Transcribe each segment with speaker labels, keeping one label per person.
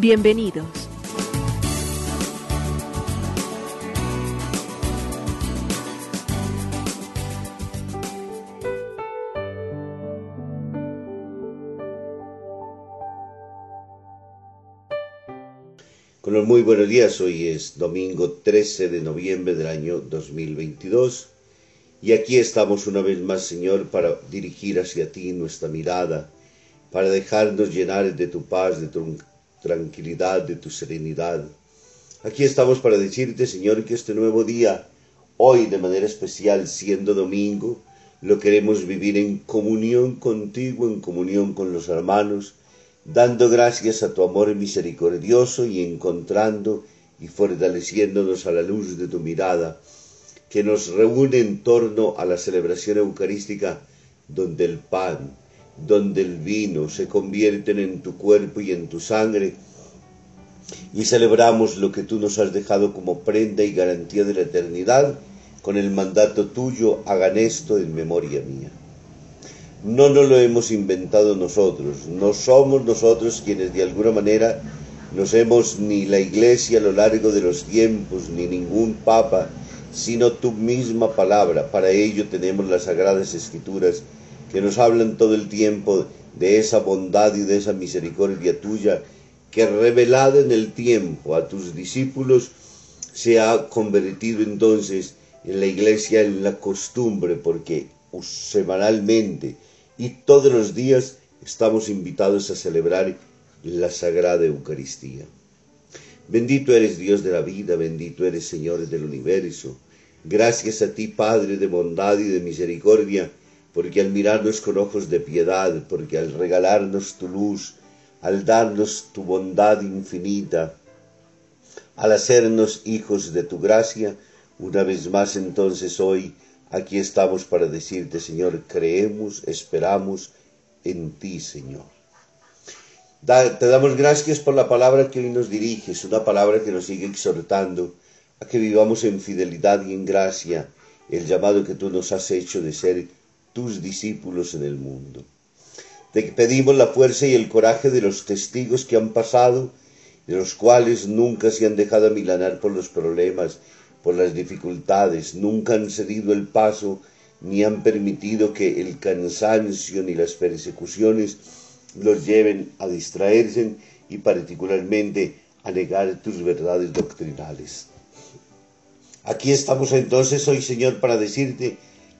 Speaker 1: Bienvenidos.
Speaker 2: Con los muy buenos días, hoy es domingo 13 de noviembre del año 2022 y aquí estamos una vez más, Señor, para dirigir hacia ti nuestra mirada, para dejarnos llenar de tu paz, de tu tranquilidad, de tu serenidad. Aquí estamos para decirte, Señor, que este nuevo día, hoy de manera especial, siendo domingo, lo queremos vivir en comunión contigo, en comunión con los hermanos, dando gracias a tu amor misericordioso y encontrando y fortaleciéndonos a la luz de tu mirada que nos reúne en torno a la celebración eucarística donde el pan, donde el vino se convierten en tu cuerpo y en tu sangre y celebramos lo que tú nos has dejado como prenda y garantía de la eternidad con el mandato tuyo, hagan esto en memoria mía. No nos lo hemos inventado nosotros, no somos nosotros quienes de alguna manera nos hemos ni la iglesia a lo largo de los tiempos, ni ningún papa, sino tu misma palabra. Para ello tenemos las sagradas escrituras que nos hablan todo el tiempo de esa bondad y de esa misericordia tuya que revelada en el tiempo a tus discípulos se ha convertido entonces en la iglesia en la costumbre porque semanalmente y todos los días estamos invitados a celebrar la sagrada Eucaristía. Bendito eres Dios de la vida, bendito eres Señor del universo. Gracias a ti, Padre de bondad y de misericordia, porque al mirarnos con ojos de piedad, porque al regalarnos tu luz, al darnos tu bondad infinita, al hacernos hijos de tu gracia, una vez más entonces hoy aquí estamos para decirte, Señor, creemos, esperamos en ti, Señor. Te damos gracias por la palabra que hoy nos diriges, una palabra que nos sigue exhortando a que vivamos en fidelidad y en gracia el llamado que tú nos has hecho de ser tus discípulos en el mundo. Te pedimos la fuerza y el coraje de los testigos que han pasado, de los cuales nunca se han dejado amilanar por los problemas, por las dificultades, nunca han cedido el paso, ni han permitido que el cansancio ni las persecuciones los lleven a distraerse y particularmente a negar tus verdades doctrinales. Aquí estamos entonces hoy, Señor, para decirte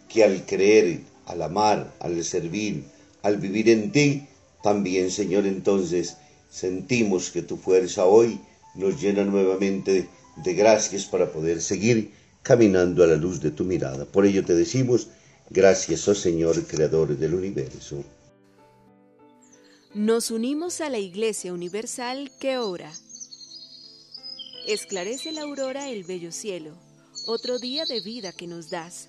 Speaker 2: que al creer, al amar, al servir, al vivir en ti, también, Señor, entonces sentimos que tu fuerza hoy nos llena nuevamente de gracias para poder seguir caminando a la luz de tu mirada. Por ello te decimos, gracias, oh Señor, Creador del universo.
Speaker 1: Nos unimos a la Iglesia Universal que ora. Esclarece la aurora el bello cielo, otro día de vida que nos das.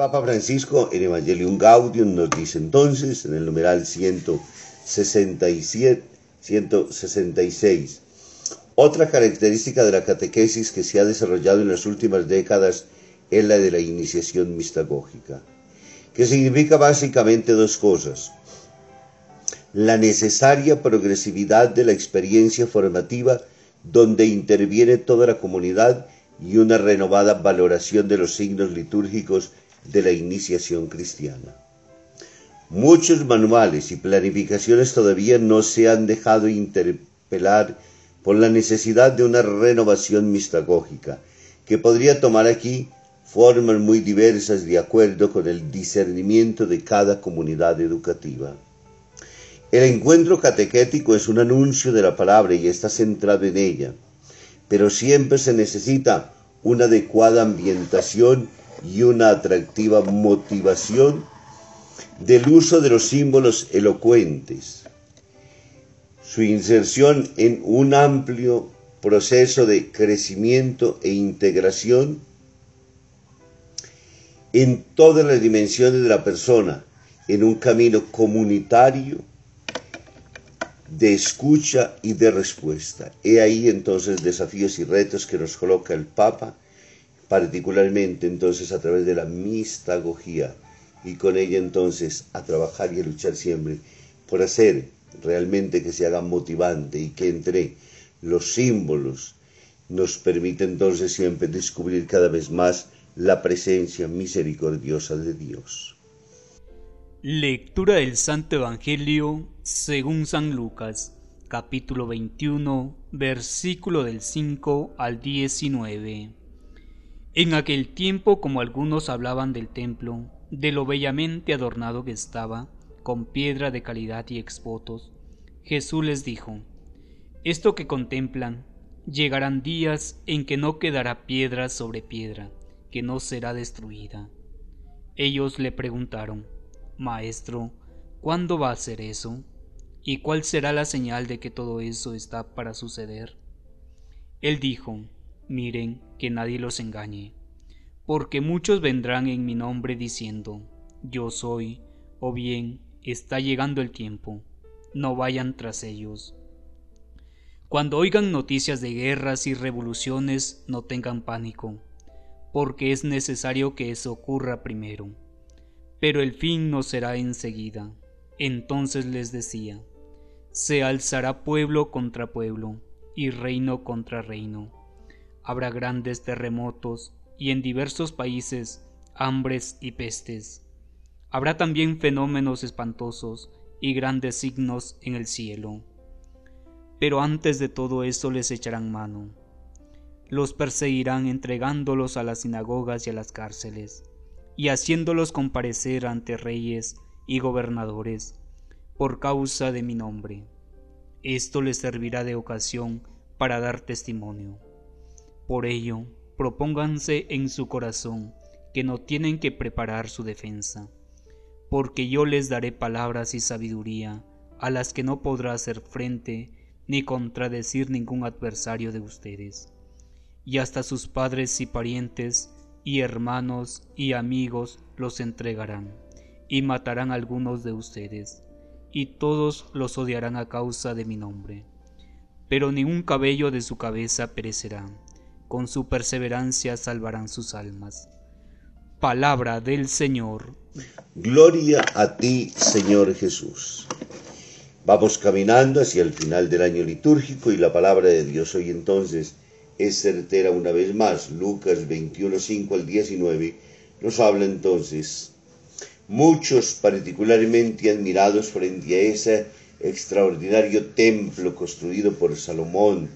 Speaker 2: Papa Francisco en Evangelium Gaudium nos dice entonces, en el numeral 167, 166, otra característica de la catequesis que se ha desarrollado en las últimas décadas es la de la iniciación mistagógica, que significa básicamente dos cosas. La necesaria progresividad de la experiencia formativa donde interviene toda la comunidad y una renovada valoración de los signos litúrgicos de la iniciación cristiana. Muchos manuales y planificaciones todavía no se han dejado interpelar por la necesidad de una renovación mistagógica, que podría tomar aquí formas muy diversas de acuerdo con el discernimiento de cada comunidad educativa. El encuentro catequético es un anuncio de la palabra y está centrado en ella, pero siempre se necesita una adecuada ambientación y una atractiva motivación del uso de los símbolos elocuentes, su inserción en un amplio proceso de crecimiento e integración en todas las dimensiones de la persona, en un camino comunitario de escucha y de respuesta. He ahí entonces desafíos y retos que nos coloca el Papa particularmente entonces a través de la mistagogía y con ella entonces a trabajar y a luchar siempre por hacer realmente que se haga motivante y que entre los símbolos nos permite entonces siempre descubrir cada vez más la presencia misericordiosa de Dios.
Speaker 3: Lectura del Santo Evangelio según San Lucas, capítulo 21, versículo del 5 al 19. En aquel tiempo, como algunos hablaban del templo, de lo bellamente adornado que estaba, con piedra de calidad y exvotos, Jesús les dijo, Esto que contemplan, llegarán días en que no quedará piedra sobre piedra, que no será destruida. Ellos le preguntaron, Maestro, ¿cuándo va a ser eso? ¿Y cuál será la señal de que todo eso está para suceder? Él dijo, miren que nadie los engañe, porque muchos vendrán en mi nombre diciendo, yo soy, o bien, está llegando el tiempo, no vayan tras ellos. Cuando oigan noticias de guerras y revoluciones, no tengan pánico, porque es necesario que eso ocurra primero. Pero el fin no será enseguida. Entonces les decía, se alzará pueblo contra pueblo y reino contra reino habrá grandes terremotos y en diversos países hambres y pestes. Habrá también fenómenos espantosos y grandes signos en el cielo. Pero antes de todo eso les echarán mano. Los perseguirán entregándolos a las sinagogas y a las cárceles, y haciéndolos comparecer ante reyes y gobernadores, por causa de mi nombre. Esto les servirá de ocasión para dar testimonio. Por ello, propónganse en su corazón que no tienen que preparar su defensa, porque yo les daré palabras y sabiduría a las que no podrá hacer frente ni contradecir ningún adversario de ustedes. Y hasta sus padres y parientes y hermanos y amigos los entregarán, y matarán a algunos de ustedes, y todos los odiarán a causa de mi nombre. Pero ningún cabello de su cabeza perecerá con su perseverancia salvarán sus almas. Palabra del Señor.
Speaker 2: Gloria a ti, Señor Jesús. Vamos caminando hacia el final del año litúrgico y la palabra de Dios hoy entonces es certera una vez más. Lucas 21, 5 al 19 nos habla entonces. Muchos particularmente admirados frente a ese extraordinario templo construido por Salomón,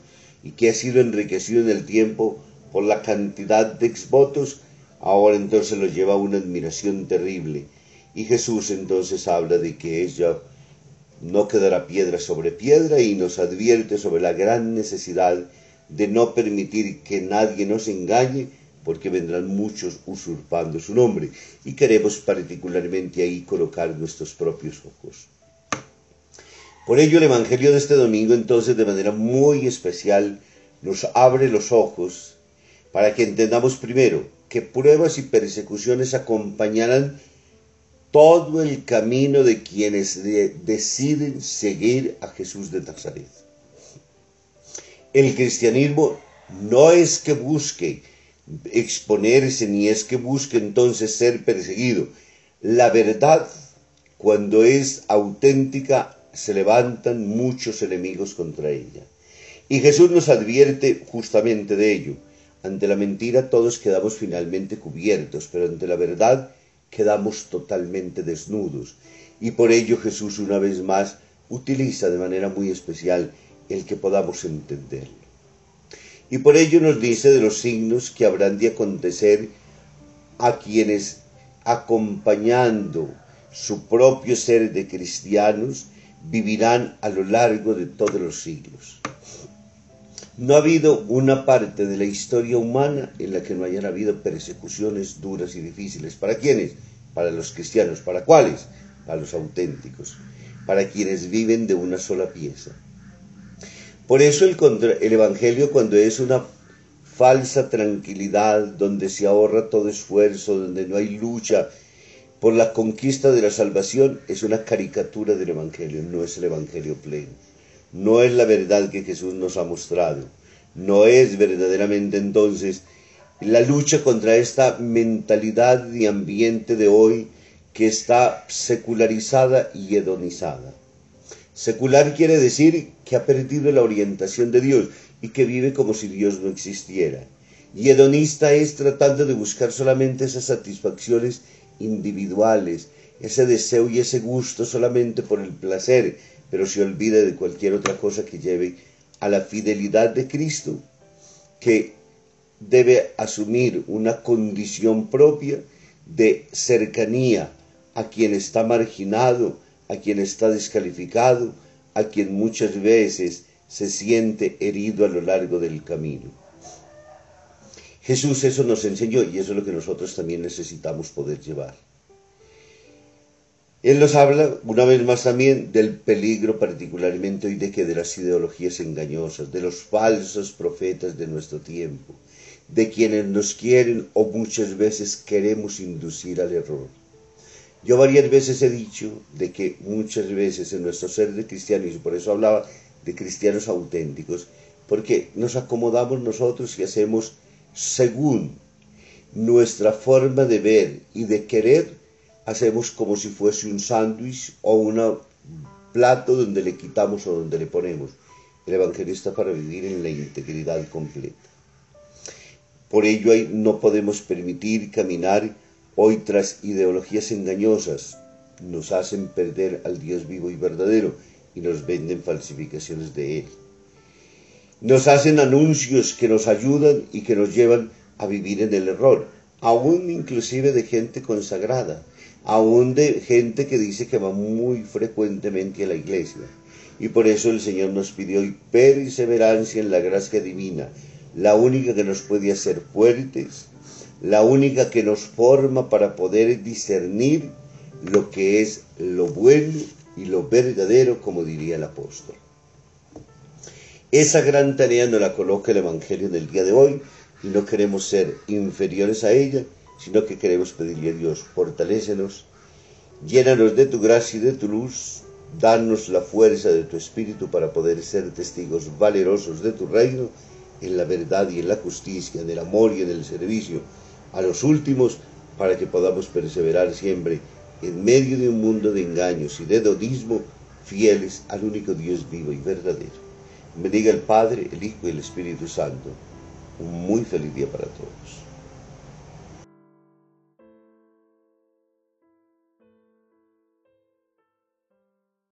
Speaker 2: y que ha sido enriquecido en el tiempo por la cantidad de exvotos, ahora entonces lo lleva a una admiración terrible. Y Jesús entonces habla de que ella no quedará piedra sobre piedra y nos advierte sobre la gran necesidad de no permitir que nadie nos engañe, porque vendrán muchos usurpando su nombre. Y queremos particularmente ahí colocar nuestros propios ojos. Por ello el Evangelio de este domingo entonces de manera muy especial nos abre los ojos para que entendamos primero que pruebas y persecuciones acompañarán todo el camino de quienes deciden seguir a Jesús de Nazaret. El cristianismo no es que busque exponerse ni es que busque entonces ser perseguido. La verdad, cuando es auténtica, se levantan muchos enemigos contra ella. Y Jesús nos advierte justamente de ello. Ante la mentira todos quedamos finalmente cubiertos, pero ante la verdad quedamos totalmente desnudos. Y por ello Jesús una vez más utiliza de manera muy especial el que podamos entenderlo. Y por ello nos dice de los signos que habrán de acontecer a quienes acompañando su propio ser de cristianos vivirán a lo largo de todos los siglos. No ha habido una parte de la historia humana en la que no hayan habido persecuciones duras y difíciles. ¿Para quiénes? Para los cristianos. ¿Para cuáles? Para los auténticos. Para quienes viven de una sola pieza. Por eso el, el Evangelio cuando es una falsa tranquilidad, donde se ahorra todo esfuerzo, donde no hay lucha por la conquista de la salvación, es una caricatura del Evangelio, no es el Evangelio pleno no es la verdad que Jesús nos ha mostrado. No es verdaderamente entonces la lucha contra esta mentalidad y ambiente de hoy que está secularizada y hedonizada. Secular quiere decir que ha perdido la orientación de Dios y que vive como si Dios no existiera. Y hedonista es tratando de buscar solamente esas satisfacciones individuales, ese deseo y ese gusto solamente por el placer, pero se olvida de cualquier otra cosa que lleve a la fidelidad de Cristo, que debe asumir una condición propia de cercanía a quien está marginado, a quien está descalificado, a quien muchas veces se siente herido a lo largo del camino. Jesús eso nos enseñó y eso es lo que nosotros también necesitamos poder llevar. Él nos habla una vez más también del peligro particularmente hoy de que de las ideologías engañosas, de los falsos profetas de nuestro tiempo, de quienes nos quieren o muchas veces queremos inducir al error. Yo varias veces he dicho de que muchas veces en nuestro ser de cristianos, y por eso hablaba de cristianos auténticos, porque nos acomodamos nosotros y hacemos según nuestra forma de ver y de querer hacemos como si fuese un sándwich o un plato donde le quitamos o donde le ponemos. El evangelista para vivir en la integridad completa. Por ello no podemos permitir caminar hoy tras ideologías engañosas. Nos hacen perder al Dios vivo y verdadero y nos venden falsificaciones de Él. Nos hacen anuncios que nos ayudan y que nos llevan a vivir en el error, aún inclusive de gente consagrada aún de gente que dice que va muy frecuentemente a la iglesia. Y por eso el Señor nos pidió perseverancia en la gracia divina, la única que nos puede hacer fuertes, la única que nos forma para poder discernir lo que es lo bueno y lo verdadero, como diría el apóstol. Esa gran tarea nos la coloca el Evangelio del día de hoy y no queremos ser inferiores a ella, sino que queremos pedirle a Dios, fortalécenos, llénanos de tu gracia y de tu luz, danos la fuerza de tu espíritu para poder ser testigos valerosos de tu reino en la verdad y en la justicia, en el amor y en el servicio a los últimos, para que podamos perseverar siempre en medio de un mundo de engaños y de dodismo, fieles al único Dios vivo y verdadero. Me diga el Padre, el Hijo y el Espíritu Santo. Un muy feliz día para todos.